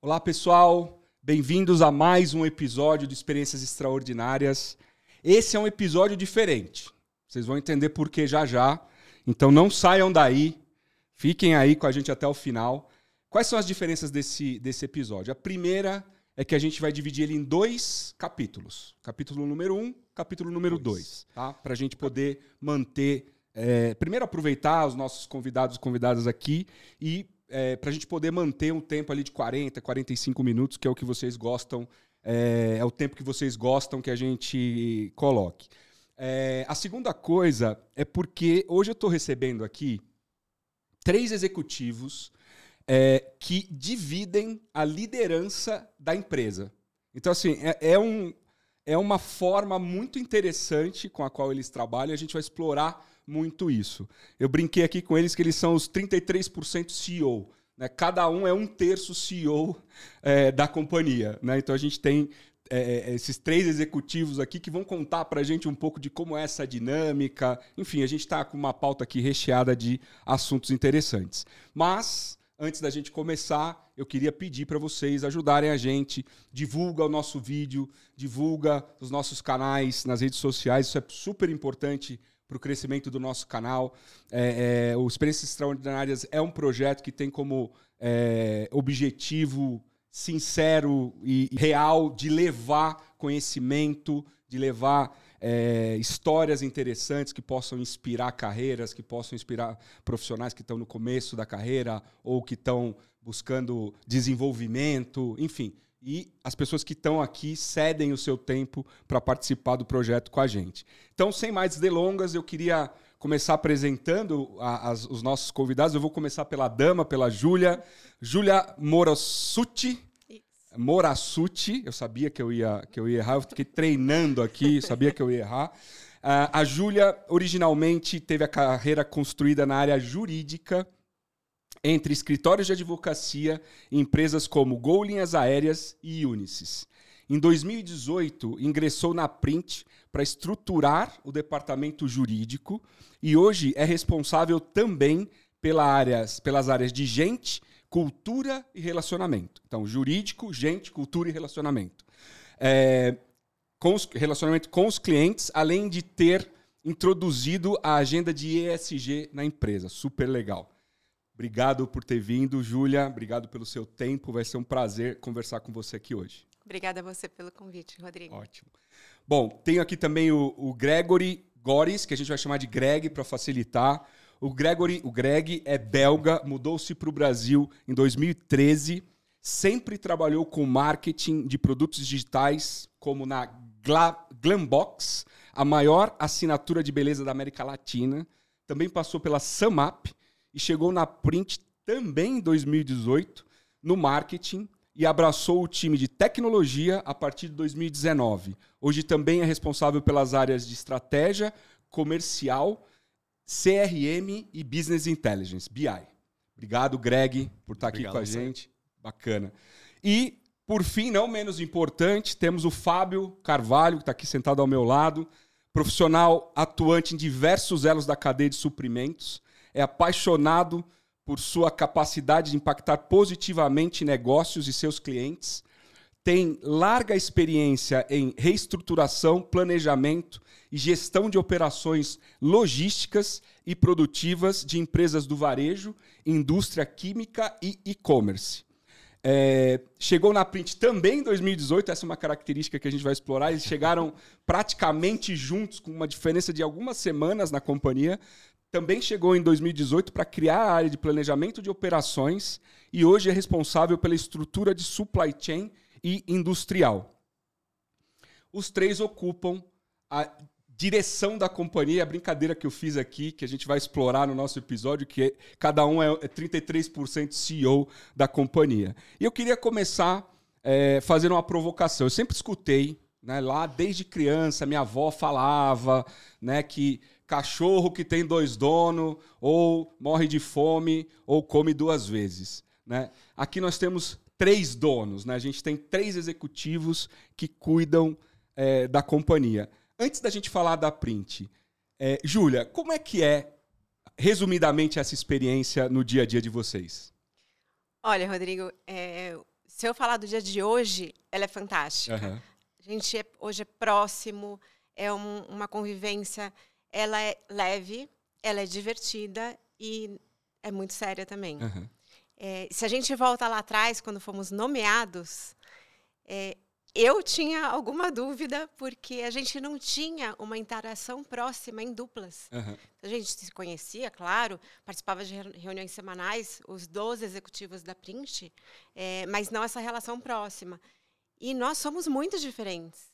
Olá, pessoal. Bem-vindos a mais um episódio de Experiências Extraordinárias. Esse é um episódio diferente. Vocês vão entender por que já já. Então não saiam daí. Fiquem aí com a gente até o final. Quais são as diferenças desse, desse episódio? A primeira é que a gente vai dividir ele em dois capítulos. Capítulo número um, capítulo número dois. Tá? Para a gente poder manter. É, primeiro, aproveitar os nossos convidados e convidadas aqui e é, para a gente poder manter um tempo ali de 40, 45 minutos, que é o que vocês gostam, é, é o tempo que vocês gostam que a gente coloque. É, a segunda coisa é porque hoje eu estou recebendo aqui três executivos é, que dividem a liderança da empresa. Então, assim, é, é, um, é uma forma muito interessante com a qual eles trabalham a gente vai explorar muito isso. Eu brinquei aqui com eles que eles são os 33% CEO. Né? Cada um é um terço CEO é, da companhia. Né? Então a gente tem é, é, esses três executivos aqui que vão contar para a gente um pouco de como é essa dinâmica. Enfim, a gente está com uma pauta aqui recheada de assuntos interessantes. Mas, antes da gente começar, eu queria pedir para vocês ajudarem a gente. Divulga o nosso vídeo, divulga os nossos canais nas redes sociais. Isso é super importante para o crescimento do nosso canal. É, é, o Experiências Extraordinárias é um projeto que tem como é, objetivo sincero e real de levar conhecimento, de levar é, histórias interessantes que possam inspirar carreiras, que possam inspirar profissionais que estão no começo da carreira ou que estão buscando desenvolvimento, enfim e as pessoas que estão aqui cedem o seu tempo para participar do projeto com a gente. Então, sem mais delongas, eu queria começar apresentando a, as, os nossos convidados. Eu vou começar pela dama, pela Júlia. Júlia Morassuti. Morassuti, eu sabia que eu ia, que eu ia errar, eu fiquei treinando aqui, sabia que eu ia errar. Uh, a Júlia originalmente teve a carreira construída na área jurídica, entre escritórios de advocacia e empresas como Gol Linhas Aéreas e Unisys. Em 2018, ingressou na Print para estruturar o departamento jurídico e hoje é responsável também pela áreas, pelas áreas de gente, cultura e relacionamento. Então, jurídico, gente, cultura e relacionamento. É, com os, relacionamento com os clientes, além de ter introduzido a agenda de ESG na empresa. Super legal. Obrigado por ter vindo, Júlia. Obrigado pelo seu tempo. Vai ser um prazer conversar com você aqui hoje. Obrigada a você pelo convite, Rodrigo. Ótimo. Bom, tenho aqui também o, o Gregory Goris, que a gente vai chamar de Greg para facilitar. O Gregory, o Greg é belga, mudou-se para o Brasil em 2013. Sempre trabalhou com marketing de produtos digitais, como na Gla Glambox, a maior assinatura de beleza da América Latina. Também passou pela Samap, e chegou na Print também em 2018 no marketing e abraçou o time de tecnologia a partir de 2019. Hoje também é responsável pelas áreas de estratégia, comercial, CRM e Business Intelligence, BI. Obrigado, Greg, por estar Obrigado, aqui com a gente. Bacana. E, por fim, não menos importante, temos o Fábio Carvalho, que está aqui sentado ao meu lado, profissional atuante em diversos elos da cadeia de suprimentos é apaixonado por sua capacidade de impactar positivamente negócios e seus clientes, tem larga experiência em reestruturação, planejamento e gestão de operações logísticas e produtivas de empresas do varejo, indústria química e e-commerce. É, chegou na Print também em 2018, essa é uma característica que a gente vai explorar. Eles chegaram praticamente juntos, com uma diferença de algumas semanas na companhia, também chegou em 2018 para criar a área de planejamento de operações e hoje é responsável pela estrutura de supply chain e industrial. Os três ocupam a direção da companhia, a brincadeira que eu fiz aqui, que a gente vai explorar no nosso episódio, que é, cada um é 33% CEO da companhia. E eu queria começar é, fazendo uma provocação. Eu sempre escutei, né, lá desde criança, minha avó falava né, que cachorro que tem dois donos, ou morre de fome, ou come duas vezes. Né? Aqui nós temos três donos, né? a gente tem três executivos que cuidam é, da companhia. Antes da gente falar da Print, É, Júlia, como é que é, resumidamente, essa experiência no dia a dia de vocês? Olha, Rodrigo, é, se eu falar do dia de hoje, ela é fantástica. Aham. A gente é- hoje é próximo, é um- uma convivência, ela é leve, ela é divertida e é muito séria também. aham. É, se a gente volta lá atrás, quando fomos nomeados, é, eu tinha alguma dúvida, porque a gente não tinha uma interação próxima em duplas. aham. A gente se conhecia, claro, participava de reu- reuniões semanais, os 12 executivos da Print, é, mas não essa relação próxima. E nós somos muito diferentes.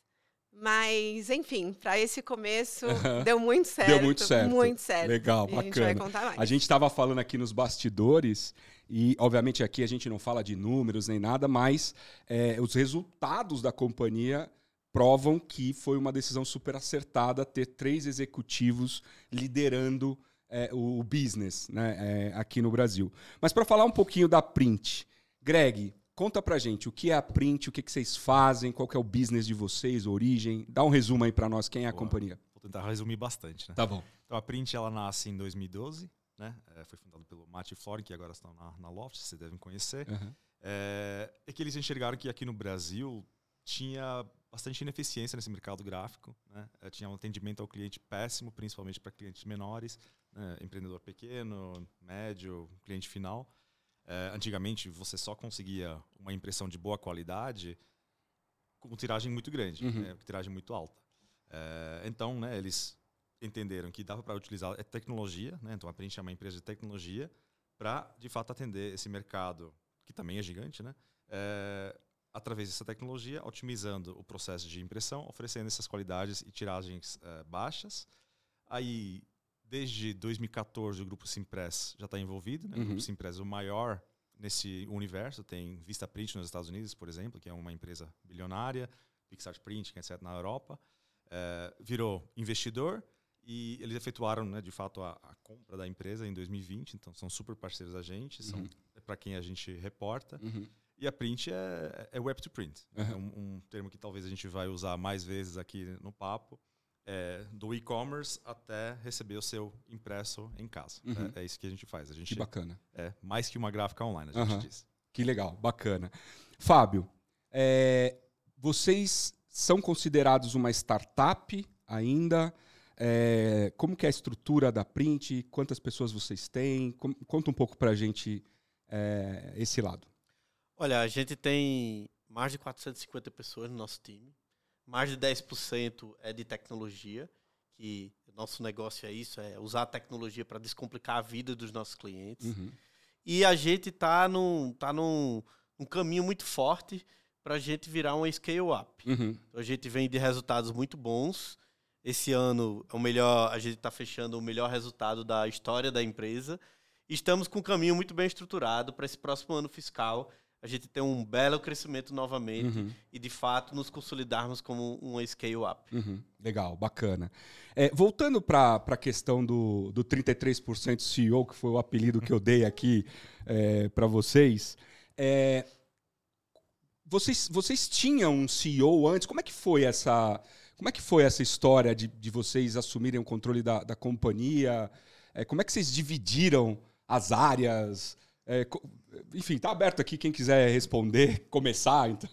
Mas, enfim, para esse começo, deu muito certo. Deu muito certo. Muito certo. Legal, E a gente vai bacana. contar mais. A gente estava falando aqui nos bastidores, e obviamente aqui a gente não fala de números nem nada, mas é, os resultados da companhia provam que foi uma decisão super acertada ter três executivos liderando é, o, o business né, é, aqui no Brasil. Mas para falar um pouquinho da Print, Greg, conta pra gente o que é a Print, o que, que vocês fazem, qual que é o business de vocês, origem. Dá um resumo aí para nós, quem é a Boa. companhia. Vou tentar resumir bastante, né? Tá bom. Então a Print ela nasce em 2012, né? É, foi fundada pelo Matt e Flori, que agora estão na, na Loft, vocês devem conhecer. Aham. É, é que eles enxergaram que aqui no Brasil tinha bastante ineficiência nesse mercado gráfico, né? É, tinha um atendimento ao cliente péssimo, principalmente para clientes menores, né? empreendedor pequeno, médio, cliente final. É, antigamente você só conseguia uma impressão de boa qualidade com tiragem muito grande, Uhum. né? tiragem muito alta. É, então, né, eles entenderam que dava para utilizar a tecnologia, né? então a Print é uma empresa de tecnologia para de fato atender esse mercado que também é gigante, né? É, através dessa tecnologia, otimizando o processo de impressão, oferecendo essas qualidades e tiragens é, baixas. Aí, desde 2014, o grupo Simpress já está envolvido. Né? O Uhum. grupo Simpress é o maior nesse universo. Tem Vista Print nos Estados Unidos, por exemplo, que é uma empresa bilionária, Pixart Print, que é etc. na Europa. É, virou investidor e eles efetuaram, né, de fato, a, a compra da empresa em 2020. Então, são super parceiros da gente, são Uhum. para quem a gente reporta. Uhum. E a print é, é web to print. Uhum. É um, um termo que talvez a gente vai usar mais vezes aqui no papo. É, do e-commerce até receber o seu impresso em casa. Uhum. É, é isso que a gente faz. A Que gente bacana. é mais que uma gráfica online, a gente Aham. diz. Que legal, bacana. Fábio, é, vocês são considerados uma startup ainda? É, como que é a estrutura da Print? Quantas pessoas vocês têm? Com- conta um pouco pra gente é, esse lado. Olha, a gente tem mais de 450 pessoas no nosso time. Mais de 10% é de tecnologia, que nosso negócio é isso, é usar a tecnologia para descomplicar a vida dos nossos clientes. Uhum. E a gente está num, tá num, num caminho muito forte para a gente virar uma scale-up. Uhum. Então, a gente vem de resultados muito bons. Esse ano é o melhor, a gente está fechando o melhor resultado da história da empresa. Estamos com um caminho muito bem estruturado para esse próximo ano fiscal. A gente ter um belo crescimento novamente Uhum. e, de fato, nos consolidarmos como uma scale-up. Uhum. Legal, bacana. É, voltando para a questão do, do 33% CEO, que foi o apelido que eu dei aqui para vocês, é, vocês, vocês tinham um CEO antes? Como é que foi essa, como é que foi essa história de, de vocês assumirem o controle da, da companhia? É, como é que vocês dividiram as áreas? É, enfim, tá aberto aqui quem quiser responder, começar. Então.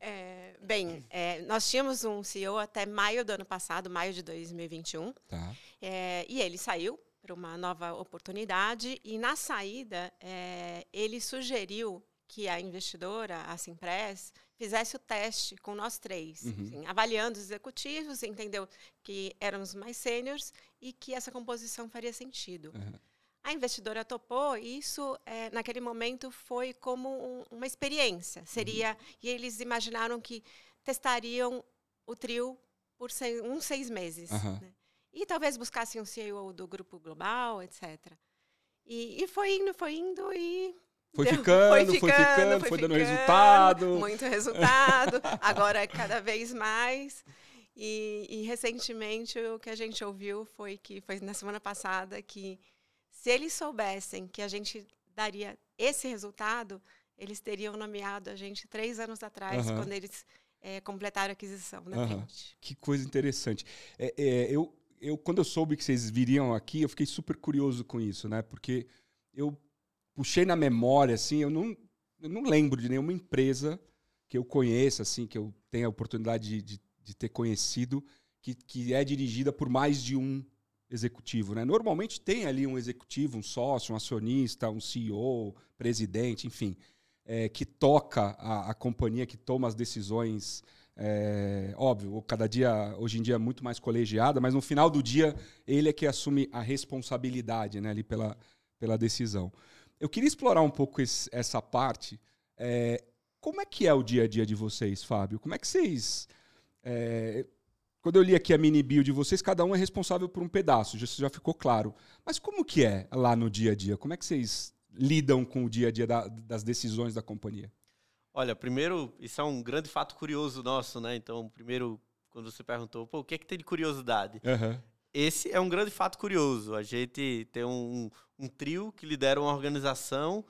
É, bem, é, nós tínhamos um CEO até maio do ano passado, maio de 2021, Tá. é, e ele saiu para uma nova oportunidade. E na saída, é, ele sugeriu que a investidora, a Simpress, fizesse o teste com nós três, Uhum. assim, avaliando os executivos, entendeu que éramos mais sêniores e que essa composição faria sentido. Uhum. A investidora topou e isso, eh, naquele momento, foi como um- uma experiência. Seria E eles imaginaram que testariam o trio por sei- uns seis meses. Aham. né? E talvez buscassem um CEO do grupo global, etc. E, e foi indo, foi indo e. Foi deu- ficando, foi ficando, foi dando resultado. Muito resultado. Agora, cada vez mais. E, e recentemente o que a gente ouviu foi que foi na semana passada que se eles soubessem que a gente daria esse resultado, eles teriam nomeado a gente três anos atrás, Aham. quando eles eh, completaram a aquisição. Print. Que coisa interessante. É, é, eu, eu quando eu soube que vocês viriam aqui, eu fiquei super curioso com isso, né? Porque eu puxei na memória, assim, eu não, eu não lembro de nenhuma empresa que eu conheça, assim, que eu tenha a oportunidade de, de, de ter conhecido, que, que é dirigida por mais de um executivo. Né? Normalmente tem ali um executivo, um sócio, um acionista, um CEO, presidente, enfim, é, que toca a, a, companhia, que toma as decisões. É, óbvio, cada dia, hoje em dia, é muito mais colegiada, mas no final do dia, ele é que assume a responsabilidade né, ali pela, pela decisão. Eu queria explorar um pouco esse, essa parte. É, como é que é o dia a dia de vocês, Fábio? Como é que vocês. É, quando eu li aqui a mini bio de vocês, cada um é responsável por um pedaço, já, já ficou claro. Mas como que é lá no dia a dia? Como é que vocês lidam com o dia a dia da, das decisões da companhia? Olha, primeiro, isso é um grande fato curioso nosso, né? Então, primeiro, quando você perguntou, pô, o que é que tem de curiosidade? Uhum. Esse é um grande fato curioso. A gente tem um, um trio que lidera uma organização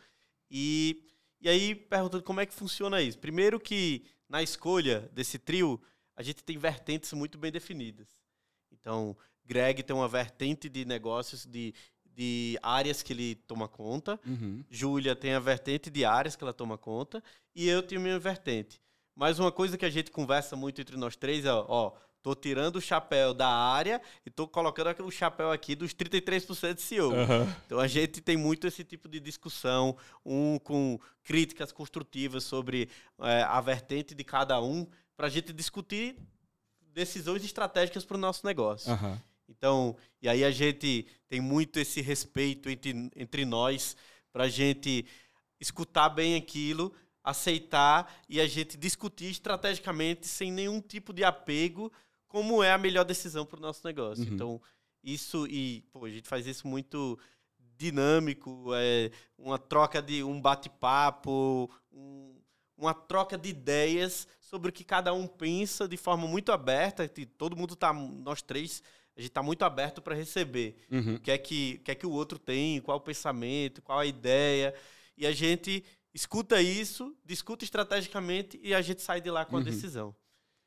e, e aí perguntando como é que funciona isso. Primeiro que na escolha desse trio, a gente tem vertentes muito bem definidas. Então, Greg tem uma vertente de negócios, de, de áreas que ele toma conta. Uhum. Júlia tem a vertente de áreas que ela toma conta. E eu tenho minha vertente. Mas uma coisa que a gente conversa muito entre nós três é, ó, tô tirando o chapéu da área e tô colocando o chapéu aqui dos 33% de CEO. Uhum. Então a gente tem muito esse tipo de discussão, um com críticas construtivas sobre é, a vertente de cada um, para a gente discutir decisões estratégicas para o nosso negócio. Uhum. Então, e aí a gente tem muito esse respeito entre, entre nós para a gente escutar bem aquilo, aceitar e a gente discutir estrategicamente sem nenhum tipo de apego como é a melhor decisão para o nosso negócio. Uhum. Então, isso e pô, a gente faz isso muito dinâmico, é uma troca de um bate-papo, um, uma troca de ideias sobre o que cada um pensa de forma muito aberta. Todo mundo tá, nós três, a gente está muito aberto para receber uhum. o que é que, o que é que o outro tem, qual o pensamento, qual a ideia, e a gente escuta isso, discuta estrategicamente e a gente sai de lá com a uhum. decisão.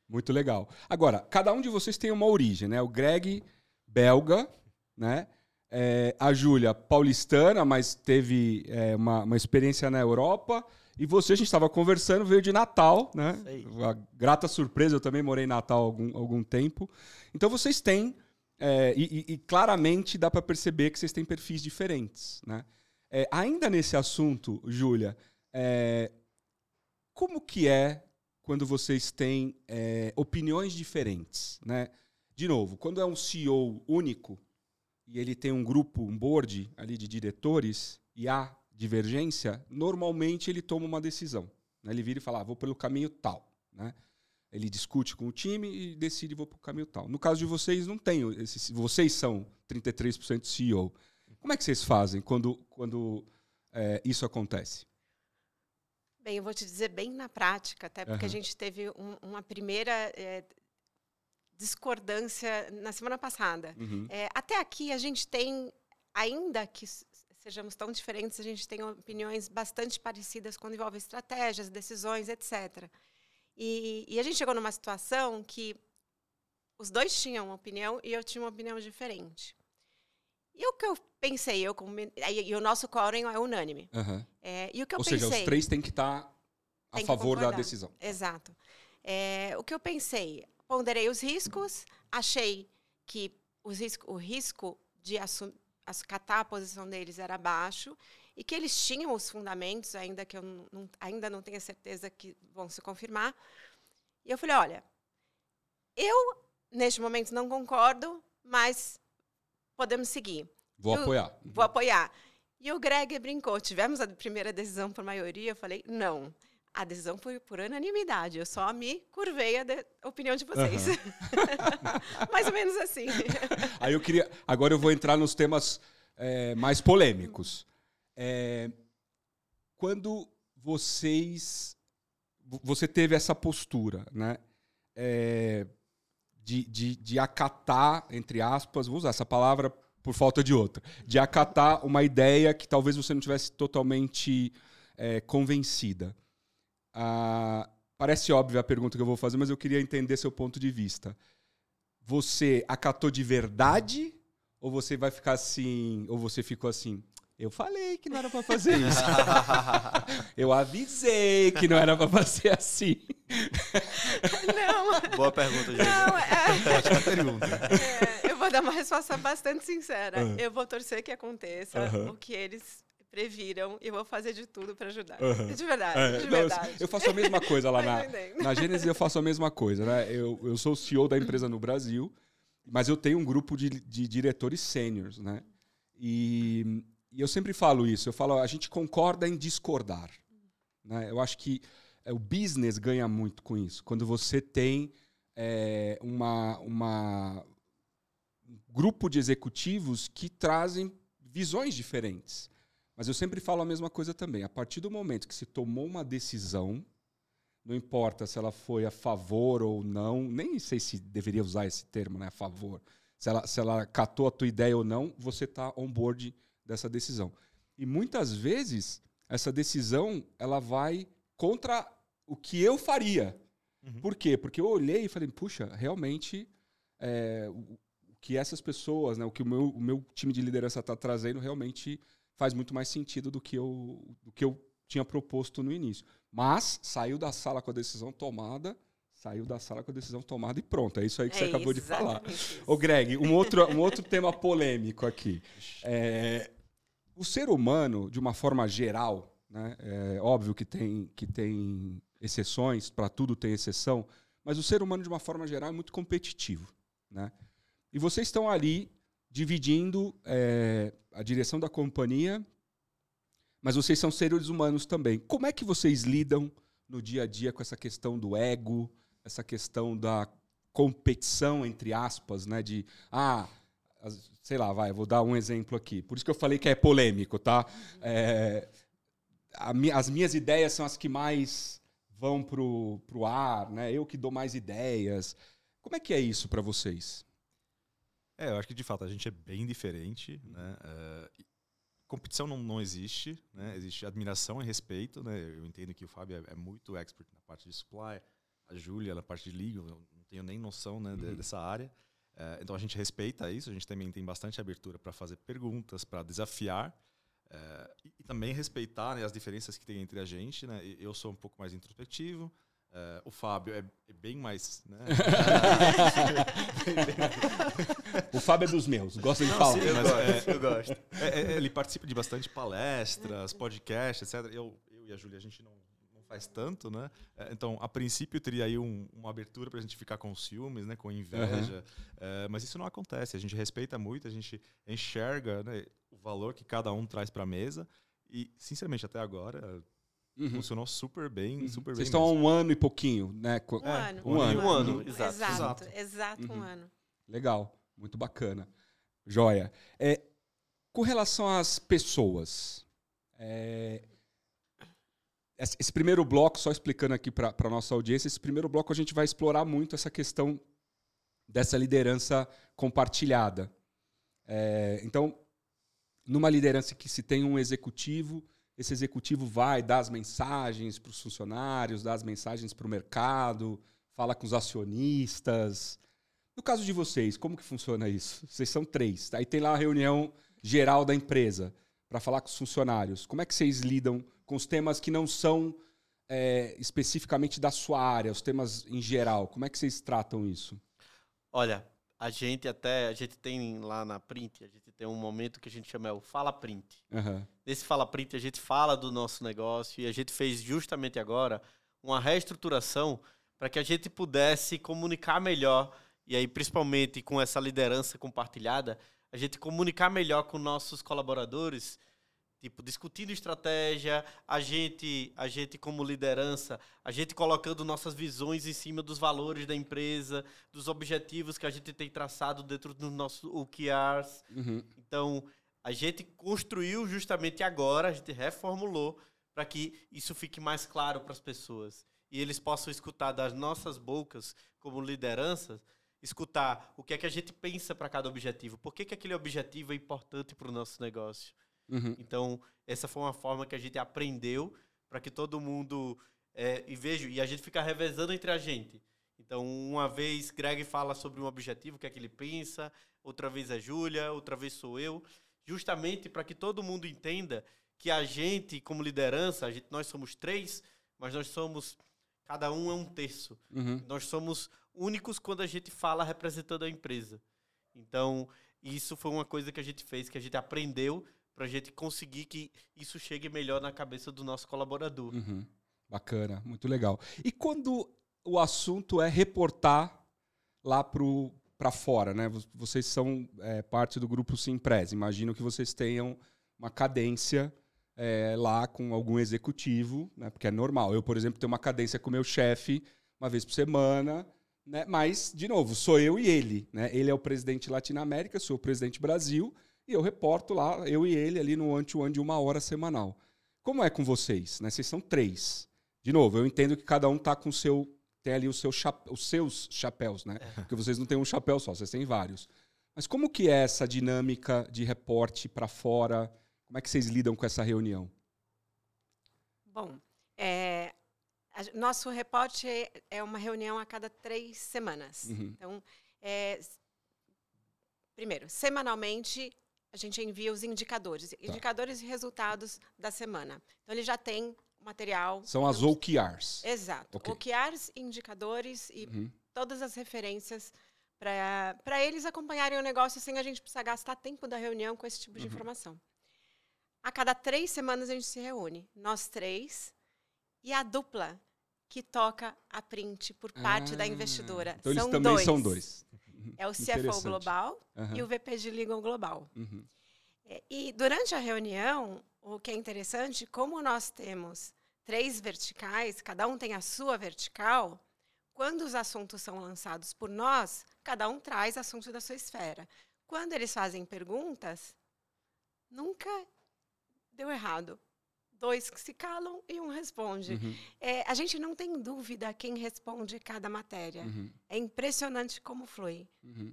Muito legal. Agora, cada um de vocês tem uma origem, né? O Greg, belga, né? É, a Júlia, paulistana, mas teve é, uma, uma experiência na Europa. E você, a gente estava conversando, veio de Natal, né? Uma grata surpresa, eu também morei em Natal há algum, algum tempo. Então vocês têm, é, e, e, claramente dá para perceber que vocês têm perfis diferentes, né? É, ainda nesse assunto, Júlia, é, como que é quando vocês têm é, opiniões diferentes, né? De novo, quando é um CEO único e ele tem um grupo, um board ali de diretores e há divergência, normalmente ele toma uma decisão. Né? Ele vira e fala, ah, vou pelo caminho tal. Né? Ele discute com o time e decide vou pelo caminho tal. No caso de vocês, não tem. Esse, vocês são 33% CEO. Como é que vocês fazem quando, quando é, isso acontece? Bem, eu vou te dizer bem na prática, até porque uhum. a gente teve um, uma primeira é, discordância na semana passada. Uhum. É, até aqui a gente tem, ainda que sejamos tão diferentes, a gente tem opiniões bastante parecidas quando envolve estratégias, decisões, etc. E, e, a gente chegou numa situação que os dois tinham uma opinião e eu tinha uma opinião diferente. E o que eu pensei, eu e o nosso quórum é unânime. Uhum. É, e o que eu Ou pensei, seja, os três têm que estar tá a favor da decisão. Exato. É, o que eu pensei, ponderei os riscos, achei que os risco, o risco de assumir acatar a posição deles era baixo e que eles tinham os fundamentos, ainda que eu não, ainda não tenha certeza que vão se confirmar. E eu falei, olha, eu neste momento não concordo, mas podemos seguir. Vou eu, apoiar. Vou apoiar. E o Greg brincou, tivemos a primeira decisão por maioria, eu falei, não. A decisão foi por unanimidade. Eu só me curvei a de... opinião de vocês. Uhum. mais ou menos assim. Aí eu queria. Agora eu vou entrar nos temas é, mais polêmicos. É, quando vocês. Você teve essa postura, né? É, de, de, de acatar, entre aspas, vou usar essa palavra por falta de outra, de acatar uma ideia que talvez você não tivesse totalmente é, convencida. Ah, parece óbvia a pergunta que eu vou fazer, mas eu queria entender seu ponto de vista. você acatou de verdade ou você vai ficar assim, ou você ficou assim, eu falei que não era para fazer isso. eu avisei que não era para fazer assim. Não. Boa pergunta, gente. Não, é, Ótima pergunta. é, eu vou dar uma resposta bastante sincera. Uhum. Eu vou torcer que aconteça Uhum. o que eles previram e eu vou fazer de tudo para ajudar. Uhum. De verdade, É, de não, verdade. eu faço a mesma coisa lá na, na Gênesis, eu faço a mesma coisa, né? Eu, eu sou o CEO da empresa no Brasil, mas eu tenho um grupo de, de diretores sêniores, né? E, e eu sempre falo isso, eu falo, a gente concorda em discordar. Né? Eu acho que é, o business ganha muito com isso. Quando você tem é, uma, uma um grupo de executivos que trazem visões diferentes. Mas eu sempre falo a mesma coisa também. A partir do momento que se tomou uma decisão, não importa se ela foi a favor ou não, nem sei se deveria usar esse termo, né? A favor. Se ela, se ela catou a tua ideia ou não, você está on board dessa decisão. E muitas vezes essa decisão ela vai contra o que eu faria. Uhum. Por quê? Porque eu olhei e falei, puxa, realmente é, o que essas pessoas, né, o que o meu, o meu time de liderança está trazendo realmente faz muito mais sentido do que, eu, do que eu tinha proposto no início. Mas saiu da sala com a decisão tomada, saiu da sala com a decisão tomada e pronto. É isso aí que você É acabou de falar. isso. Ô, Greg, um outro, um outro tema polêmico aqui. É, o ser humano, de uma forma geral, né, é óbvio que tem, que tem exceções, para tudo tem exceção, mas o ser humano, de uma forma geral, é muito competitivo. Né? E vocês estão ali dividindo é, a direção da companhia, mas vocês são seres humanos também. Como é que vocês lidam no dia a dia com essa questão do ego, essa questão da competição, entre aspas, né? De, ah, sei lá, vai, vou dar um exemplo aqui. Por isso que eu falei que é polêmico, tá? É, a as minhas ideias são as que mais vão pro, pro ar, né? Eu que dou mais ideias. Como é que é isso para vocês? É, eu acho que de fato a gente é bem diferente, né? É, e competição não, não existe, né? Existe admiração e respeito, né? Eu entendo que o Fábio é, é muito expert na parte de supply, a Júlia na parte de legal, eu não tenho nem noção né, de- Uhum. dessa área. É, então a gente respeita isso, a gente também tem bastante abertura para fazer perguntas, para desafiar. é, e, e também respeitar né, as diferenças que tem entre a gente, né? Eu sou um pouco mais introspectivo, é, o Fábio é, é bem mais, né? O Fábio é dos meus, gosta de falar. sim, Eu mas gosto, é- eu gosto. É, é, ele participa de bastante palestras, podcasts, etc. Eu, eu e a Júlia, a gente não, não faz tanto, né? Então, a princípio, teria aí um- uma abertura para a gente ficar com ciúmes, né? com inveja. É, mas isso não acontece. A gente respeita muito, a gente enxerga né, o valor que cada um traz para a mesa. E, sinceramente, até agora, Uhum. funcionou super bem, super Vocês bem. estão há um ano e pouquinho, né? Um É, ano. um ano. Um ano, Uhum. exato. Exato, Exato. exato, um Uhum. ano. Legal, muito bacana. Joia. É, com relação às pessoas, é, esse esse primeiro bloco, só explicando aqui para a nossa audiência, esse primeiro bloco a gente vai explorar muito essa questão dessa liderança compartilhada. É, então, numa liderança que se tem um executivo, esse executivo vai dar as mensagens para os funcionários, dar as mensagens para o mercado, fala com os acionistas. No caso de vocês, como que funciona isso? Vocês são três. Aí tem lá a reunião geral da empresa para falar com os funcionários. Como é que vocês lidam com os temas que não são é, especificamente da sua área, os temas em geral? Como é que vocês tratam isso? Olha, a gente até, a gente tem lá na print, a gente tem um momento que a gente chama é o Fala Print. Aham. Nesse Fala Print a gente fala do nosso negócio e a gente fez justamente agora uma reestruturação para que a gente pudesse comunicar melhor e aí principalmente com essa liderança compartilhada, a gente comunicar melhor com nossos colaboradores, tipo discutindo estratégia, a gente, a gente como liderança, a gente colocando nossas visões em cima dos valores da empresa, dos objetivos que a gente tem traçado dentro dos nossos OKRs. Uhum. Então, a gente construiu justamente agora, a gente reformulou para que isso fique mais claro para as pessoas e eles possam escutar das nossas bocas como lideranças, escutar o que é que a gente pensa para cada objetivo, por que, que aquele objetivo é importante para o nosso negócio. Uhum. Então, essa foi uma forma que a gente aprendeu para que todo mundo é, e vejo e a gente fica revezando entre a gente. Então, uma vez Greg fala sobre um objetivo, o que é que ele pensa, outra vez é Júlia, outra vez sou eu, justamente para que todo mundo entenda que a gente, como liderança, a gente, nós somos três, mas nós somos. Cada um é um terço. Uhum. Nós somos únicos quando a gente fala representando a empresa. Então, isso foi uma coisa que a gente fez, que a gente aprendeu para a gente conseguir que isso chegue melhor na cabeça do nosso colaborador. Uhum. Bacana, muito legal. E quando o assunto é reportar lá para fora, né? Vocês são é, parte do grupo Simpress. Imagino que vocês tenham uma cadência é, lá com algum executivo, né? Porque é normal. Eu, por exemplo, tenho uma cadência com meu chefe uma vez por semana, né? Mas, de novo, sou eu e ele, né? Ele é o presidente Latinoamérica, sou o presidente Brasil e eu reporto lá, eu e ele ali no one-to-one de uma hora semanal. Como é com vocês? Né? Vocês são três. De novo, eu entendo que cada um tá com o seu tem ali o seu os seus chapéus, né? É. Porque vocês não têm um chapéu só, vocês têm vários. Mas como que é essa dinâmica de reporte para fora? Como é que vocês lidam com essa reunião? Bom, é, a, nosso reporte é uma reunião a cada três semanas. Uhum. Então, é, primeiro, semanalmente a gente envia os indicadores, tá. indicadores e resultados da semana. Então, ele já tem material. São as OKRs. Exato. Okay. OKRs, indicadores e uhum. todas as referências para eles acompanharem o negócio sem a gente precisar gastar tempo da reunião com esse tipo de uhum. informação. A cada três semanas a gente se reúne, nós três, e a dupla que toca a print por parte ah, da investidora. Então são eles também dois. são dois. É o CFO Global uhum. e o VP de Legal Global. Uhum. É, e durante a reunião, o que é interessante, como nós temos três verticais, cada um tem a sua vertical, quando os assuntos são lançados por nós, cada um traz assunto da sua esfera. Quando eles fazem perguntas, nunca deu errado. Dois que se calam e um responde. Uhum. É, a gente não tem dúvida quem responde cada matéria. Uhum. É impressionante como flui. Uhum.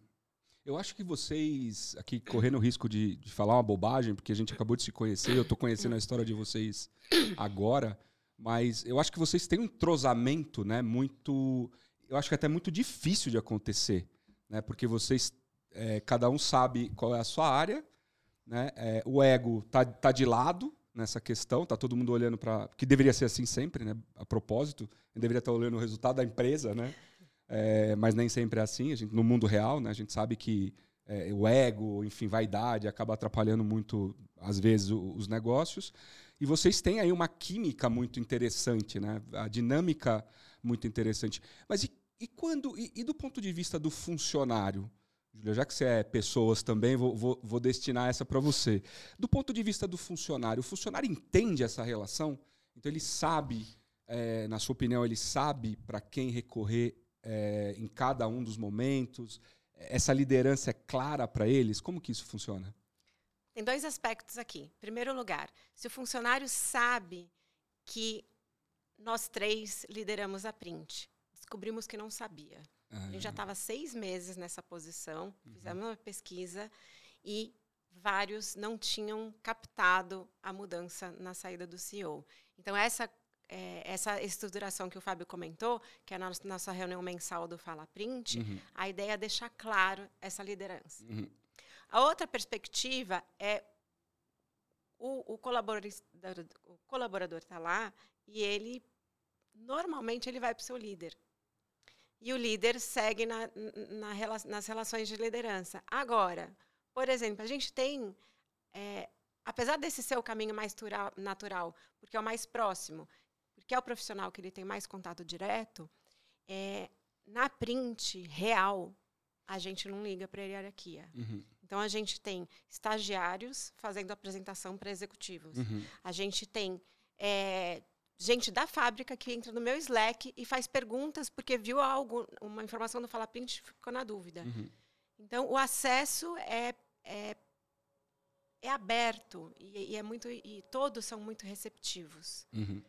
Eu acho que vocês, aqui correndo o risco de, de falar uma bobagem, porque a gente acabou de se conhecer, eu estou conhecendo a história de vocês agora, mas eu acho que vocês têm um entrosamento, né, muito. Eu acho que até muito difícil de acontecer, né, porque vocês, é, cada um sabe qual é a sua área, né, é, o ego tá, tá de lado nessa questão, tá todo mundo olhando para. que deveria ser assim sempre, né, a propósito, deveria estar olhando o resultado da empresa, né. É, mas nem sempre é assim. Gente, no mundo real, né, a gente sabe que é, o ego, enfim, vaidade acaba atrapalhando muito, às vezes, o, os negócios. E vocês têm aí uma química muito interessante, né? A dinâmica muito interessante. Mas e, e quando e, e, do ponto de vista do funcionário, Julia, já que você é pessoas também, vou, vou, vou destinar essa para você. Do ponto de vista do funcionário, o funcionário entende essa relação? Então ele sabe, é, na sua opinião, ele sabe para quem recorrer é, em cada um dos momentos? Essa liderança é clara para eles? Como que isso funciona? Tem dois aspectos aqui. Primeiro lugar, se o funcionário sabe que nós três lideramos a Print, descobrimos que não sabia. Ah. A gente já estava seis meses nessa posição, uhum. fizemos uma pesquisa e vários não tinham captado a mudança na saída do CEO. Então, essa é, essa estruturação que o Fábio comentou, que é a nossa, reunião mensal do Fala Print, uhum. a ideia é deixar claro essa liderança. Uhum. A outra perspectiva é o, o colaborador o colaborador está lá e ele normalmente ele vai para o seu líder e o líder segue na, na, nas relações de liderança. Agora, por exemplo, a gente tem é, apesar desse ser o caminho mais natural, porque é o mais próximo, que é o profissional que ele tem mais contato direto, é, na print real, a gente não liga para a hierarquia. Uhum. Então, a gente tem estagiários fazendo apresentação para executivos. Uhum. A gente tem é, gente da fábrica que entra no meu Slack e faz perguntas porque viu algo, uma informação do Fala Print ficou na dúvida. Uhum. Então, o acesso é, é, é aberto e, e, é muito e todos são muito receptivos. Uhum.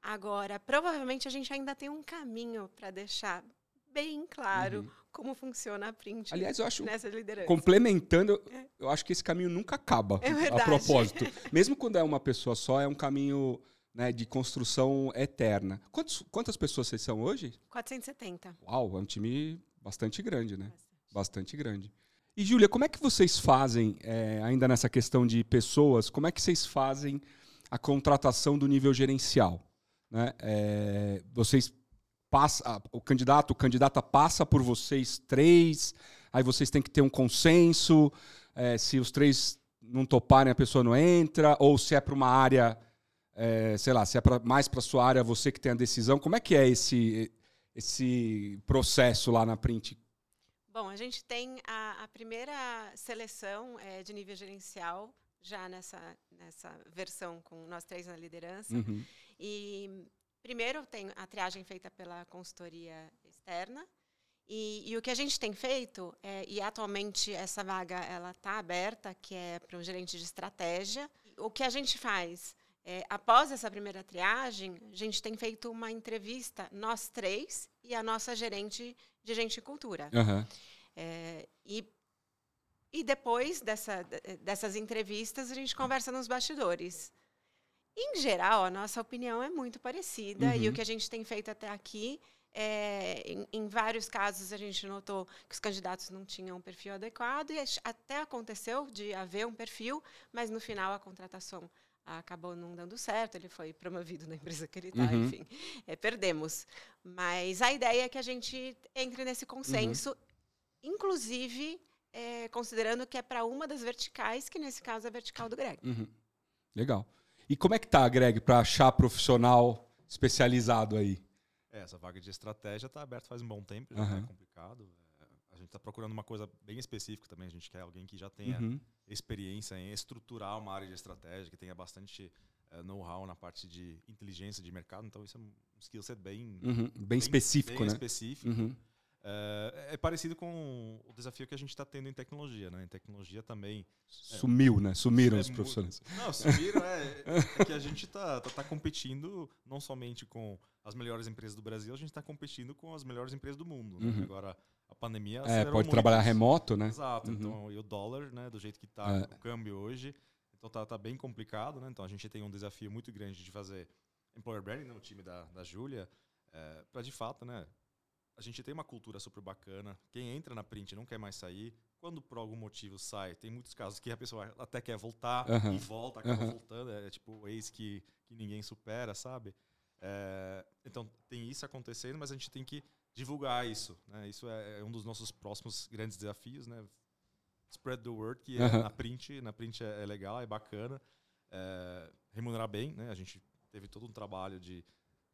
Agora, provavelmente a gente ainda tem um caminho para deixar bem claro uhum. como funciona a print Aliás, eu acho, nessa liderança. Complementando, é. eu acho que esse caminho nunca acaba, é a propósito. Mesmo quando é uma pessoa só, é um caminho né, de construção eterna. Quantos, quantas pessoas vocês são hoje? 470. Uau, é um time bastante grande, né? Bastante grande. E, Júlia, como é que vocês fazem, é, ainda nessa questão de pessoas, como é que vocês fazem a contratação do nível gerencial? Né? É, vocês passa, o candidato, o candidata passa por vocês três, aí vocês têm que ter um consenso. É, se os três não toparem, a pessoa não entra, ou se é para uma área, é, sei lá, se é pra, mais para sua área, você que tem a decisão. Como é que é esse, esse processo lá na Print? Bom, a gente tem a, a primeira seleção é, de nível gerencial já nessa, nessa versão com nós três na liderança. Uhum. E primeiro tem a triagem feita pela consultoria externa. E, e o que a gente tem feito, é, e atualmente essa vaga ela está aberta, que é para um gerente de estratégia. O que a gente faz? É, após essa primeira triagem, a gente tem feito uma entrevista, nós três e a nossa gerente de gente de cultura. Uhum. É, e, e depois dessa, dessas entrevistas, a gente conversa nos bastidores. Em geral, a nossa opinião é muito parecida, Uhum. e o que a gente tem feito até aqui, é, em, em vários casos, a gente notou que os candidatos não tinham um perfil adequado, e até aconteceu de haver um perfil, mas no final a contratação acabou não dando certo, ele foi promovido na empresa que ele está, Uhum. enfim, é, perdemos. Mas a ideia é que a gente entre nesse consenso, inclusive é, considerando que é para uma das verticais, que nesse caso é a vertical do Greg. Uhum. Legal. E como é que tá, Greg, para achar profissional especializado aí? É, essa vaga de estratégia está aberta faz um bom tempo, já é complicado. É, a gente está procurando uma coisa bem específica também. A gente quer alguém que já tenha Uhum. experiência em estruturar uma área de estratégia, que tenha bastante eh, know-how na parte de inteligência de mercado. Então, isso é um skill set bem, Uhum. Bem específico, bem né? específico. Uhum. É, é parecido com o desafio que a gente está tendo em tecnologia. Né? Em tecnologia também. Sumiu, né? Sumiram É os profissionais. Não, sumiram é, é que a gente está tá, tá competindo não somente com as melhores empresas do Brasil, a gente está competindo com as melhores empresas do mundo. né? Uhum. Agora, a pandemia. É, pode muito trabalhar remoto, né? Exato. Uhum. Então, e o dólar, né, do jeito que está É. o câmbio hoje, então tá, tá bem complicado, né? Então a gente tem um desafio muito grande de fazer employer branding, né, o time da, da Júlia, é, para de fato, né? A gente tem uma cultura super bacana. Quem entra na print não quer mais sair. Quando por algum motivo sai, tem muitos casos que a pessoa até quer voltar Aham. e volta, acaba Aham. voltando. É, tipo o ex que, que ninguém supera, sabe? É, então tem isso acontecendo, mas a gente tem que divulgar isso. Né? Isso é, é um dos nossos próximos grandes desafios, né? Spread the word, que é Aham. na print, na print é, é legal, é bacana, é, remunerar bem, né? A gente teve todo um trabalho de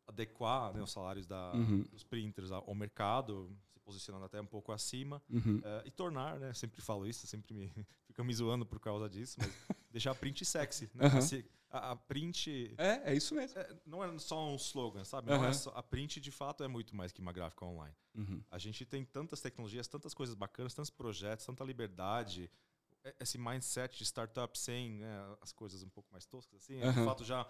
adequar né, os salários da, Uhum. dos printers ao mercado, se posicionando até um pouco acima, Uhum. é, e tornar, né? Sempre falo isso, sempre me fica me zoando por causa disso, mas deixar a print sexy, né? Aham. A, a print É, é isso mesmo. é, não é só um slogan, sabe? Não Aham. é só- a print de fato é muito mais que uma gráfica online. Uhum. A gente tem tantas tecnologias, tantas coisas bacanas, tantos projetos, tanta liberdade. e- Esse mindset de startup sem né, as coisas um pouco mais toscas, assim, é, Aham. de fato já.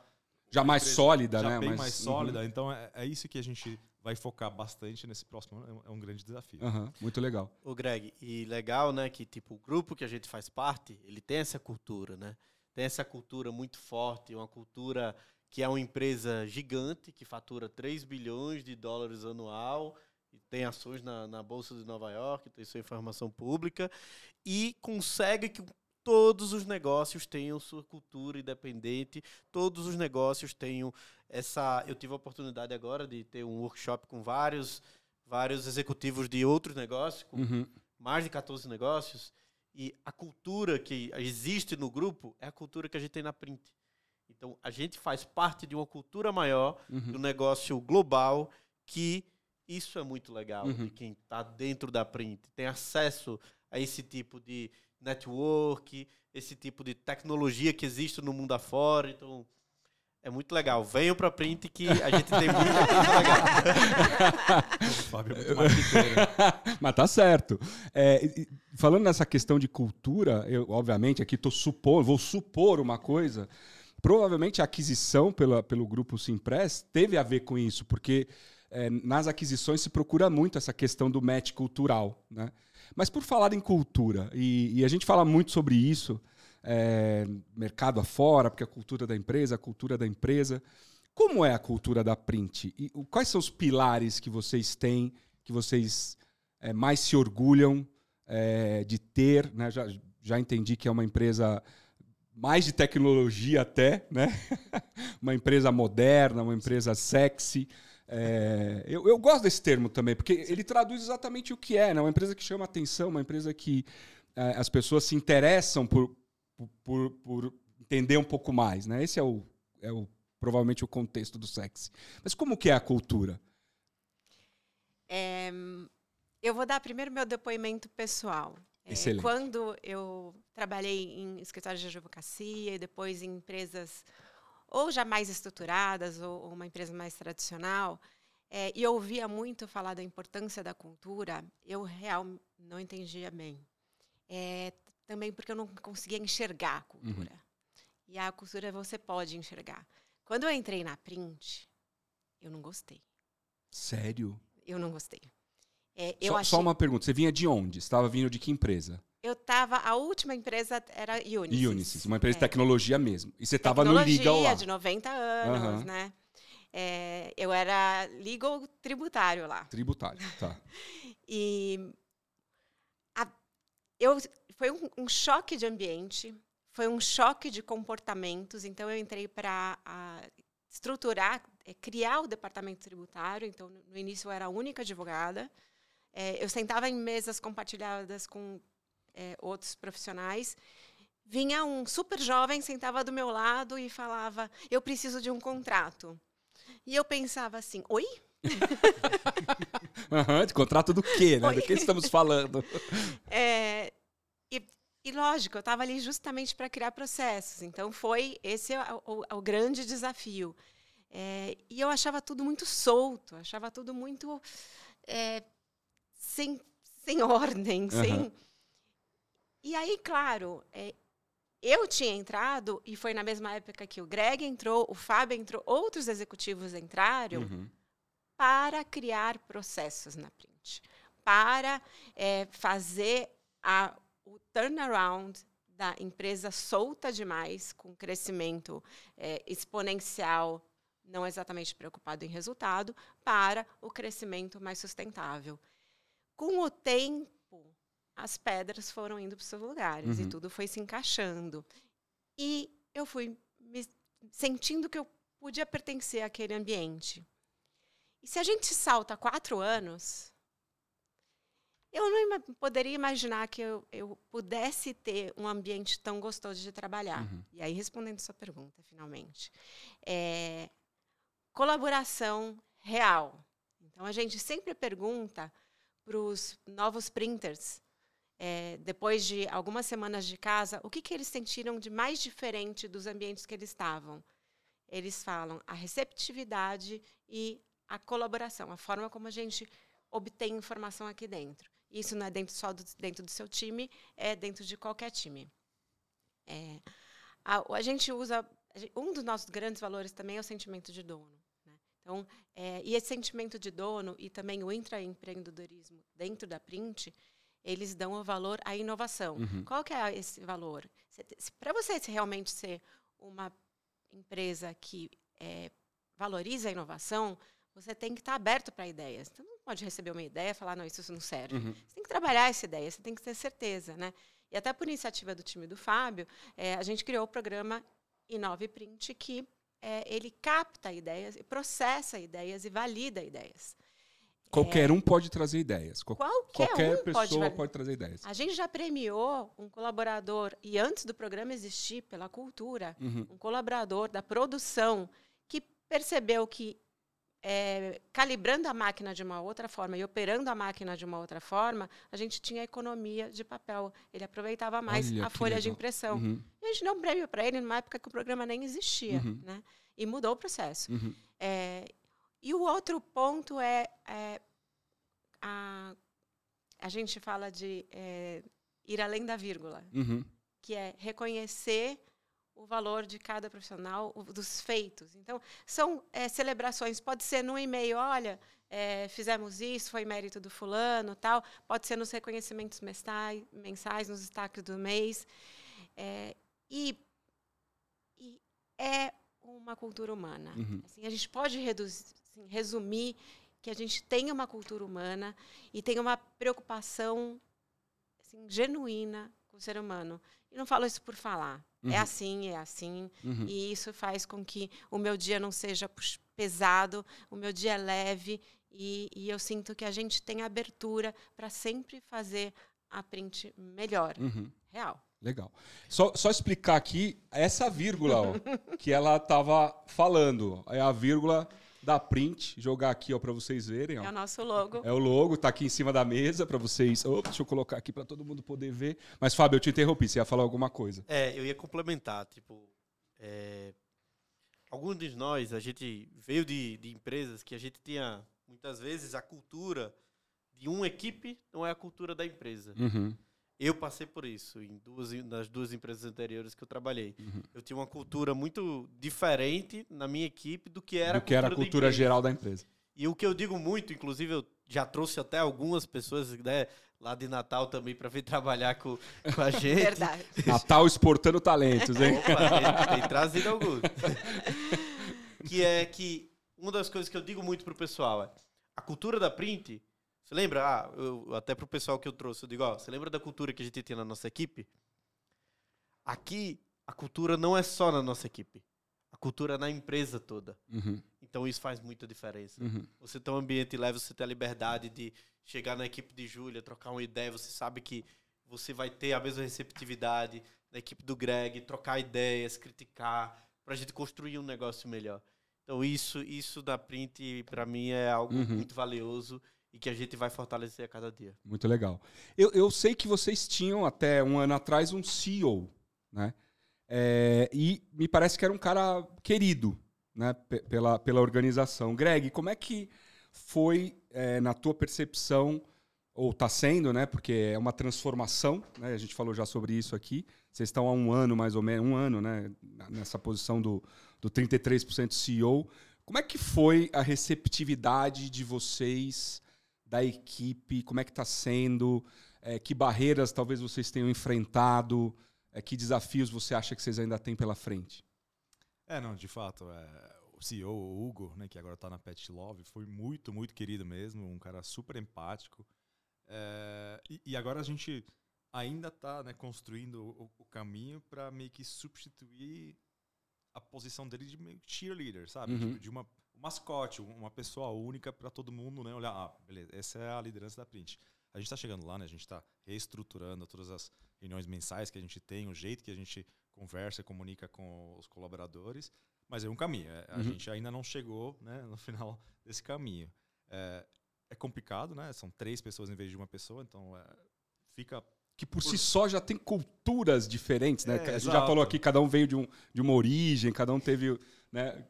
Já mais empresa sólida, já né? bem Mais- mais uhum. sólida. Então é, é isso que a gente vai focar bastante nesse próximo ano. É um- É grande desafio. Aham, Muito legal. O Greg, e legal, né, que tipo o grupo que a gente faz parte, ele tem essa cultura, né? Tem essa cultura muito forte, uma cultura que é uma empresa gigante que fatura 3 bilhões de dólares anual e tem ações na, na bolsa de Nova York, tem sua informação pública e consegue que todos os negócios tenham sua cultura independente, todos os negócios tenham essa. Eu tive a oportunidade agora de ter um workshop com vários vários executivos de outros negócios, com Uhum. mais de 14 negócios, e a cultura que existe no grupo é a cultura que a gente tem na Print. Então, a gente faz parte de uma cultura maior, Uhum. do negócio global, que isso é muito legal, Uhum. de quem está dentro da Print, tem acesso a esse tipo de network, esse tipo de tecnologia que existe no mundo afora, então... É muito legal. Venham para Print que a gente tem muita coisa legal. O Fábio é muito marqueteiro. Mas tá certo. É, falando nessa questão de cultura, eu, obviamente, aqui tô supor, vou supor uma coisa. Provavelmente a aquisição pela, pelo grupo Simpress teve a ver com isso, porque é, nas aquisições se procura muito essa questão do match cultural. Né? Mas por falar em cultura, e, e a gente fala muito sobre isso, é, mercado afora, porque a cultura da empresa, a cultura da empresa. Como é a cultura da Print? E quais são os pilares que vocês têm, que vocês é, mais se orgulham é, de ter? Né? Já, já entendi que é uma empresa mais de tecnologia até, né? uma empresa moderna, uma empresa sexy. É, eu, eu, gosto desse termo também, porque ele traduz exatamente o que é, né? Uma empresa que chama atenção, uma empresa que é, as pessoas se interessam por, por, por, entender um pouco mais, né? Esse é o, é o provavelmente o contexto do sexy. Mas como que é a cultura? É, eu vou dar primeiro meu depoimento pessoal. É, Excelente. É, quando eu trabalhei em escritórios de advocacia e depois em empresas ou já mais estruturadas ou, ou uma empresa mais tradicional, é, e ouvia muito falar da importância da cultura, eu real não entendia bem. É, também porque eu não conseguia enxergar a cultura. Uhum. E a cultura você pode enxergar. Quando eu entrei na print, eu não gostei. Sério? Eu não gostei. É, só, achei... só, uma pergunta, você vinha de onde? Estava vindo de que empresa? Eu estava, a última empresa era Unisys. Unisys, uma empresa é. de tecnologia mesmo. E você estava no legal lá? de 90 anos, uhum. né? É, eu era legal tributário lá. Tributário, tá. e eu, foi um, um, choque de ambiente, foi um choque de comportamentos. Então, eu entrei para estruturar, é, criar o departamento tributário. Então, no, no início, eu era a única advogada. É, eu sentava em mesas compartilhadas com é, outros profissionais. Vinha um super jovem, sentava do meu lado e falava: Eu preciso de um contrato. E eu pensava assim: Oi? uhum, de contrato do quê? Né? Do que estamos falando? É, e, e, lógico, eu estava ali justamente para criar processos. Então, foi esse é o, o, o grande desafio. É, e eu achava tudo muito solto, achava tudo muito é, sem, sem ordem, uhum. sem. E aí, claro, é, eu tinha entrado, e foi na mesma época que o Greg entrou, o Fábio entrou, outros executivos entraram uhum. Para criar processos na print, para é, fazer a, o turnaround da empresa solta demais, com crescimento é, exponencial, não exatamente preocupado em resultado, para o crescimento mais sustentável com o tempo, as pedras foram indo para os seus lugares uhum. e tudo foi se encaixando. E eu fui me sentindo que eu podia pertencer àquele ambiente. E se a gente salta quatro anos, eu não poderia imaginar que eu, eu, pudesse ter um ambiente tão gostoso de trabalhar. Uhum. E aí, respondendo sua pergunta, finalmente. É, colaboração real. Então, a gente sempre pergunta para os novos printers, é, depois de algumas semanas de casa, o que, que eles sentiram de mais diferente dos ambientes que eles estavam? Eles falam a receptividade e a colaboração, a forma como a gente obtém informação aqui dentro. Isso não é dentro só do, dentro do seu time, é dentro de qualquer time. É, a, a gente usa um dos nossos grandes valores também é o sentimento de dono. Então, é, e esse sentimento de dono e também o intraempreendedorismo dentro da Print, eles dão o valor à inovação. Uhum. Qual que é esse valor? Para você realmente ser uma empresa que é, valoriza a inovação, você tem que estar aberto para ideias. Você não pode receber uma ideia e falar, não, isso não serve. Uhum. Você tem que trabalhar essa ideia, você tem que ter certeza. Né? E até por iniciativa do time do Fábio, é, a gente criou o programa Inove Print, que é, ele capta ideias, processa ideias e valida ideias. Qualquer é, um pode trazer ideias. Qualquer, qualquer um pessoa pode, pode, trazer ideias. A gente já premiou um colaborador, e antes do programa existir, pela cultura, uhum. um colaborador da produção que percebeu que é, calibrando a máquina de uma outra forma e operando a máquina de uma outra forma, a gente tinha economia de papel. Ele aproveitava mais Olha, a folha legal. de impressão. Uhum. E a gente deu um prêmio para ele numa época que o programa nem existia. Uhum. Né? E mudou o processo. Uhum. É, e o outro ponto é, é, a, a gente fala de é, ir além da vírgula, uhum. que é reconhecer o valor de cada profissional, o, dos feitos. Então, são é, celebrações. Pode ser no e-mail, olha, é, fizemos isso, foi mérito do fulano, tal. Pode ser nos reconhecimentos mensais, mensais nos destaques do mês. É, e, e, é uma cultura humana. Uhum. Assim, a gente pode reduzir, assim, resumir que a gente tem uma cultura humana e tem uma preocupação assim, genuína com o ser humano. E não falo isso por falar. É Uhum. assim, é assim. Uhum. E isso faz com que o meu dia não seja pesado, o meu dia é leve. E, e eu sinto que a gente tem abertura para sempre fazer a print melhor, Uhum. real. Legal. Só, só explicar aqui essa vírgula ó, que ela estava falando. É a vírgula da print. Jogar aqui ó para vocês verem. Ó. É o nosso logo. É o logo, tá aqui em cima da mesa para vocês. Opa, deixa eu colocar aqui para todo mundo poder ver. Mas Fábio, eu te interrompi. Você ia falar alguma coisa? É, eu ia complementar, tipo, é, alguns de nós, a gente veio de, de empresas que a gente tinha, muitas vezes, a cultura de uma equipe não é a cultura da empresa. Uhum. Eu passei por isso em duas, nas duas empresas anteriores que eu trabalhei. Uhum. Eu tinha uma cultura muito diferente na minha equipe do que era Do que era a da cultura empresa. geral da empresa. E o que eu digo muito, inclusive eu já trouxe até algumas pessoas né, lá de Natal também para vir trabalhar com, com a gente. Verdade. Natal exportando talentos, hein? Opa, tem, tem trazido alguns. que é que uma das coisas que eu digo muito pro pessoal é a cultura da print. Você lembra? Ah, eu, até pro pessoal que eu trouxe, eu digo, ó, você lembra da cultura que a gente tem na nossa equipe? Aqui, a cultura não é só na nossa equipe. A cultura é na empresa toda. Uhum, Então isso faz muita diferença. uhum, Você tem um ambiente leve, você tem a liberdade de chegar na equipe de Júlia, trocar uma ideia, você sabe que você vai ter a mesma receptividade na equipe do Greg, trocar ideias, criticar, pra gente construir um negócio melhor. Então isso, isso da print para mim é algo Uhum. muito valioso e que a gente vai fortalecer a cada dia. Muito legal. Eu, eu sei que vocês tinham até um ano atrás um CEO, né? É, e me parece que era um cara querido, né? pe- Pela, pela organização. Greg, como é que foi, é, na tua percepção, ou está sendo, né? Porque é uma transformação, né? A gente falou já sobre isso aqui. Vocês estão há um ano, mais ou menos, um ano, né? Nessa posição do, do 33% CEO. Como é que foi a receptividade de vocês da equipe? Como é que está sendo? É, que barreiras talvez vocês tenham enfrentado? É, que desafios você acha que vocês ainda têm pela frente? É, não, de fato, é, o CEO, o Hugo, né, que agora está na Pet Love, foi muito, muito querido mesmo, um cara super empático. É, e, e agora a gente ainda está né, construindo o, o caminho para meio que substituir a posição dele de meio cheerleader, sabe? Uhum. Tipo, de uma um mascote, uma pessoa única para todo mundo, né? Olhar, ah, beleza, essa é a liderança da Print. A gente está chegando lá, né? A gente está reestruturando todas as reuniões mensais que a gente tem, o jeito que a gente conversa, comunica com os colaboradores, mas é um caminho. é, a Uhum. gente ainda não chegou, né? No final desse caminho. É, é complicado, né? São três pessoas em vez de uma pessoa, então é, fica Que por, si só já tem culturas diferentes, né? É, a gente já exato. falou aqui, cada um veio de, um, de uma origem, cada um teve. Né?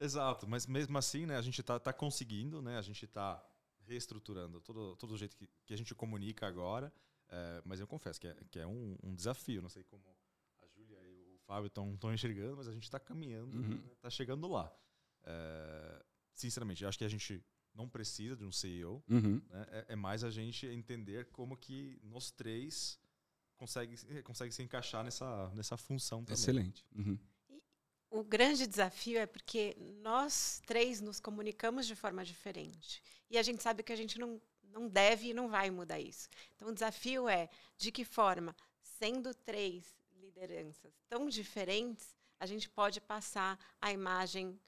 Exato, mas mesmo assim, né, a gente tá, tá conseguindo, né, a gente tá reestruturando todo, todo o jeito que, que a gente comunica agora, é, mas eu confesso que é, que é um, um desafio, não sei como a Júlia e o Fábio estão enxergando, mas a gente está caminhando, Uhum. está chegando lá. É, sinceramente, acho que a gente não precisa de um CEO, Uhum. né, é, é mais a gente entender como que nós três consegue, consegue se encaixar nessa, nessa função também. Excelente. Uhum. O grande desafio é porque nós três nos comunicamos de forma diferente. E a gente sabe que a gente não, não deve e não vai mudar isso. Então, o desafio é de que forma, sendo três lideranças tão diferentes, a gente pode passar a imagem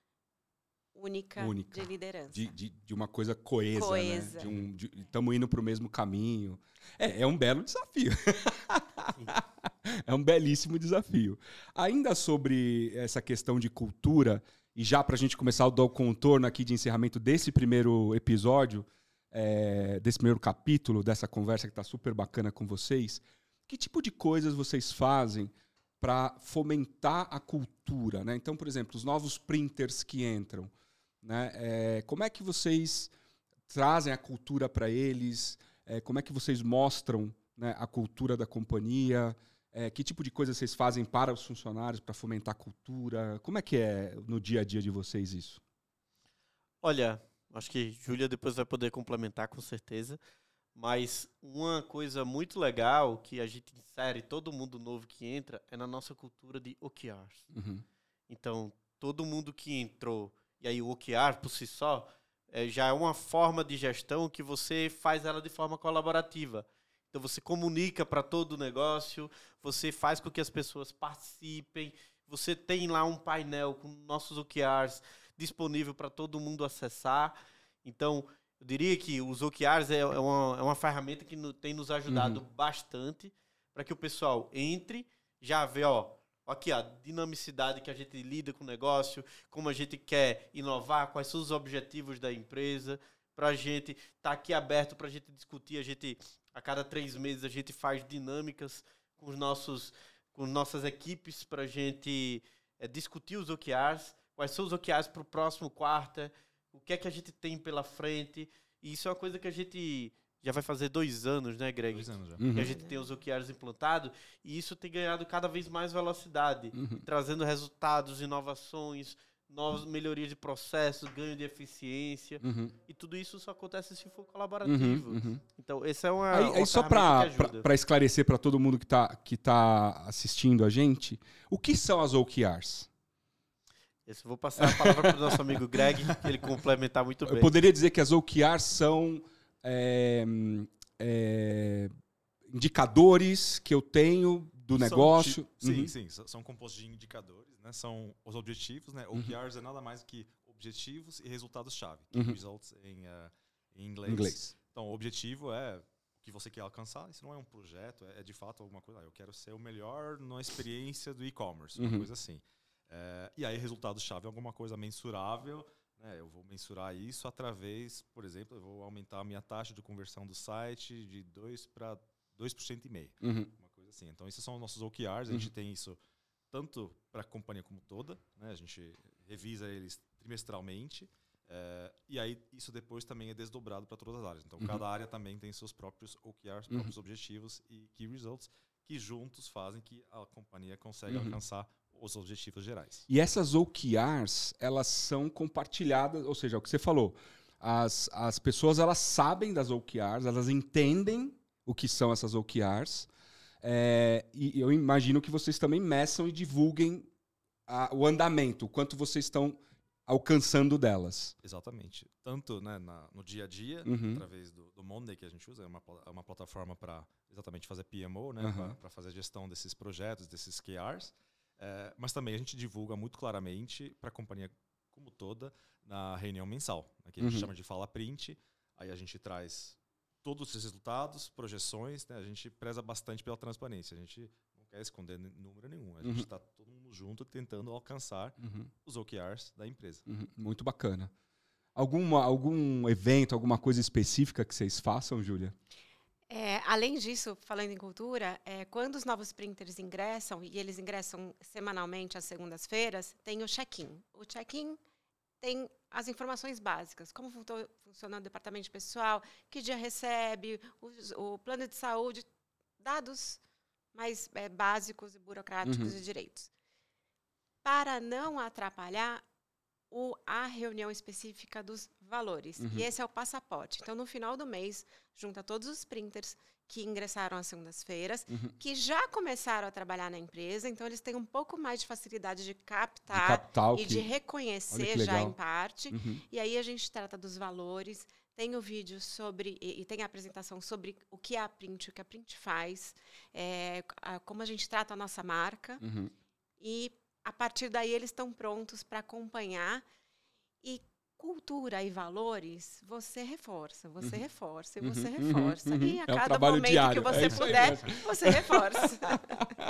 única, Única. de liderança. De, de, de uma coisa coesa, Coesa. né? Um, Estamos indo para o mesmo caminho. É, é um belo desafio. é um belíssimo desafio. Ainda sobre essa questão de cultura, e já para a gente começar a dar o contorno aqui de encerramento desse primeiro episódio, é, desse primeiro capítulo dessa conversa que está super bacana com vocês, que tipo de coisas vocês fazem para fomentar a cultura? Né? Então, por exemplo, os novos printers que entram, né? É, como é que vocês trazem a cultura para eles? É, como é que vocês mostram né, a cultura da companhia? É, que tipo de coisa vocês fazem para os funcionários para fomentar a cultura? Como é que é no dia a dia de vocês isso? Olha, acho que Júlia depois vai poder complementar com certeza. Mas uma coisa muito legal que a gente insere todo mundo novo que entra é na nossa cultura de OKRs. Uhum. Então, todo mundo que entrou, e aí o OKR por si só, é, já é uma forma de gestão que você faz ela de forma colaborativa. Então você comunica para todo o negócio, você faz com que as pessoas participem, você tem lá um painel com nossos OKRs disponível para todo mundo acessar. Então, eu diria que os OKRs é, é, uma, é uma ferramenta que tem nos ajudado uhum. bastante para que o pessoal entre, já vê, ó, aqui a dinamicidade que a gente lida com o negócio, como a gente quer inovar, quais são os objetivos da empresa, para a gente estar tá aqui aberto para a gente discutir. A gente, a cada três meses, a gente faz dinâmicas com os nossos, com nossas equipes para a gente é, discutir os OKRs, quais são os OKRs para o próximo quarto, o que é que a gente tem pela frente. E isso é uma coisa que a gente já vai fazer dois anos, né, Greg? Dois anos já. Uhum. Que a gente tem os OKRs implantados e isso tem ganhado cada vez mais velocidade, uhum. trazendo resultados, inovações, novas melhorias de processo, ganho de eficiência. Uhum. E tudo isso só acontece se for colaborativo. Uhum, uhum. Então, essa é uma. Aí, uma aí só para esclarecer para todo mundo que está que tá assistindo a gente, o que são as OKRs? Esse, vou passar a palavra para o nosso amigo Greg, que ele complementar muito bem. Eu poderia dizer que as OKRs são é, é, indicadores que eu tenho do são negócio. Sim, uhum. sim, são compostos de indicadores, né? São os objetivos, né? OKRs uhum. é nada mais que objetivos e resultados-chave, uhum. results em, uh, em inglês. inglês. Então, o objetivo é o que você quer alcançar. Isso não é um projeto, é, é de fato alguma coisa. Eu quero ser o melhor na experiência do e-commerce, uma uhum. coisa assim. É, e aí, resultado-chave é alguma coisa mensurável. Né? Eu vou mensurar isso através, por exemplo, eu vou aumentar a minha taxa de conversão do site de 2 para 2% e meio. Uhum. Assim. Então, esses são os nossos OKRs. A gente uhum. tem isso tanto para a companhia como toda. Né? A gente revisa eles trimestralmente. É, e aí, isso depois também é desdobrado para todas as áreas. Então, uhum. cada área também tem seus próprios OKRs, uhum. próprios objetivos e key results, que juntos fazem que a companhia consiga uhum. alcançar os objetivos gerais. E essas OKRs, elas são compartilhadas, ou seja, é o que você falou, as, as pessoas elas sabem das OKRs, elas entendem o que são essas OKRs, é, e eu imagino que vocês também meçam e divulguem a, o andamento, o quanto vocês estão alcançando delas. Exatamente. Tanto né, na, no dia a dia, uhum. através do, do, Monday que a gente usa, é uma, é uma plataforma para exatamente fazer PMO, né, uhum. para fazer a gestão desses projetos, desses QRs. É, mas também a gente divulga muito claramente para a companhia como toda na reunião mensal, né, que a gente uhum. chama de fala print. Aí a gente traz todos os resultados, projeções, né, a gente preza bastante pela transparência. A gente não quer esconder número nenhum. A gente está uhum. todo mundo junto tentando alcançar uhum. os OKRs da empresa. Uhum. Muito bacana. Alguma, algum evento, alguma coisa específica que vocês façam, Júlia? É, além disso, falando em cultura, é, quando os novos printers ingressam, e eles ingressam semanalmente às segundas-feiras, tem o check-in. O check-in tem as informações básicas, como funciona o departamento de pessoal, que dia recebe, o, o plano de saúde, dados mais é, básicos e burocráticos uhum. de direitos. Para não atrapalhar o, a reunião específica dos valores. Uhum. E esse é o passaporte. Então, no final do mês, junta todos os printers que ingressaram às segundas-feiras, uhum. que já começaram a trabalhar na empresa, então eles têm um pouco mais de facilidade de captar de e que... de reconhecer já em parte. Uhum. E aí a gente trata dos valores, tem o vídeo sobre, e, e, tem a apresentação sobre o que é a Print, o que a Print faz, é, a, como a gente trata a nossa marca. Uhum. E a partir daí eles estão prontos para acompanhar e cultura e valores, você reforça, você uhum. reforça uhum. você uhum. reforça. Uhum. E a é cada um momento diário. que você é puder, você reforça.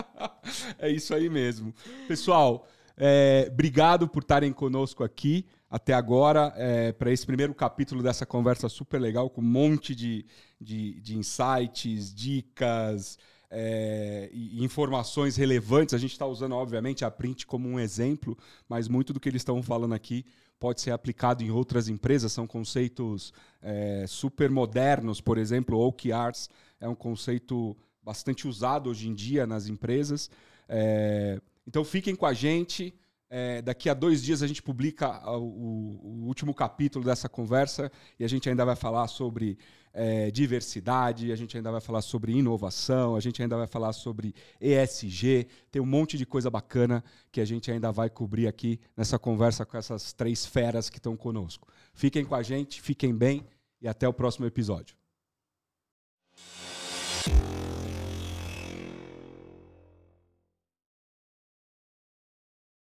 é isso aí mesmo. Pessoal, é, obrigado por estarem conosco aqui até agora, é, para esse primeiro capítulo dessa conversa super legal, com um monte de, de, de insights, dicas, é, e informações relevantes. A gente está usando, obviamente, a Print como um exemplo, mas muito do que eles estão falando aqui pode ser aplicado em outras empresas. São conceitos é, super modernos, por exemplo, OKRs é um conceito bastante usado hoje em dia nas empresas. É, então fiquem com a gente. É, daqui a dois dias a gente publica o, o, último capítulo dessa conversa e a gente ainda vai falar sobre é, diversidade, a gente ainda vai falar sobre inovação, a gente ainda vai falar sobre ESG. Tem um monte de coisa bacana que a gente ainda vai cobrir aqui nessa conversa com essas três feras que estão conosco. Fiquem com a gente, fiquem bem e até o próximo episódio.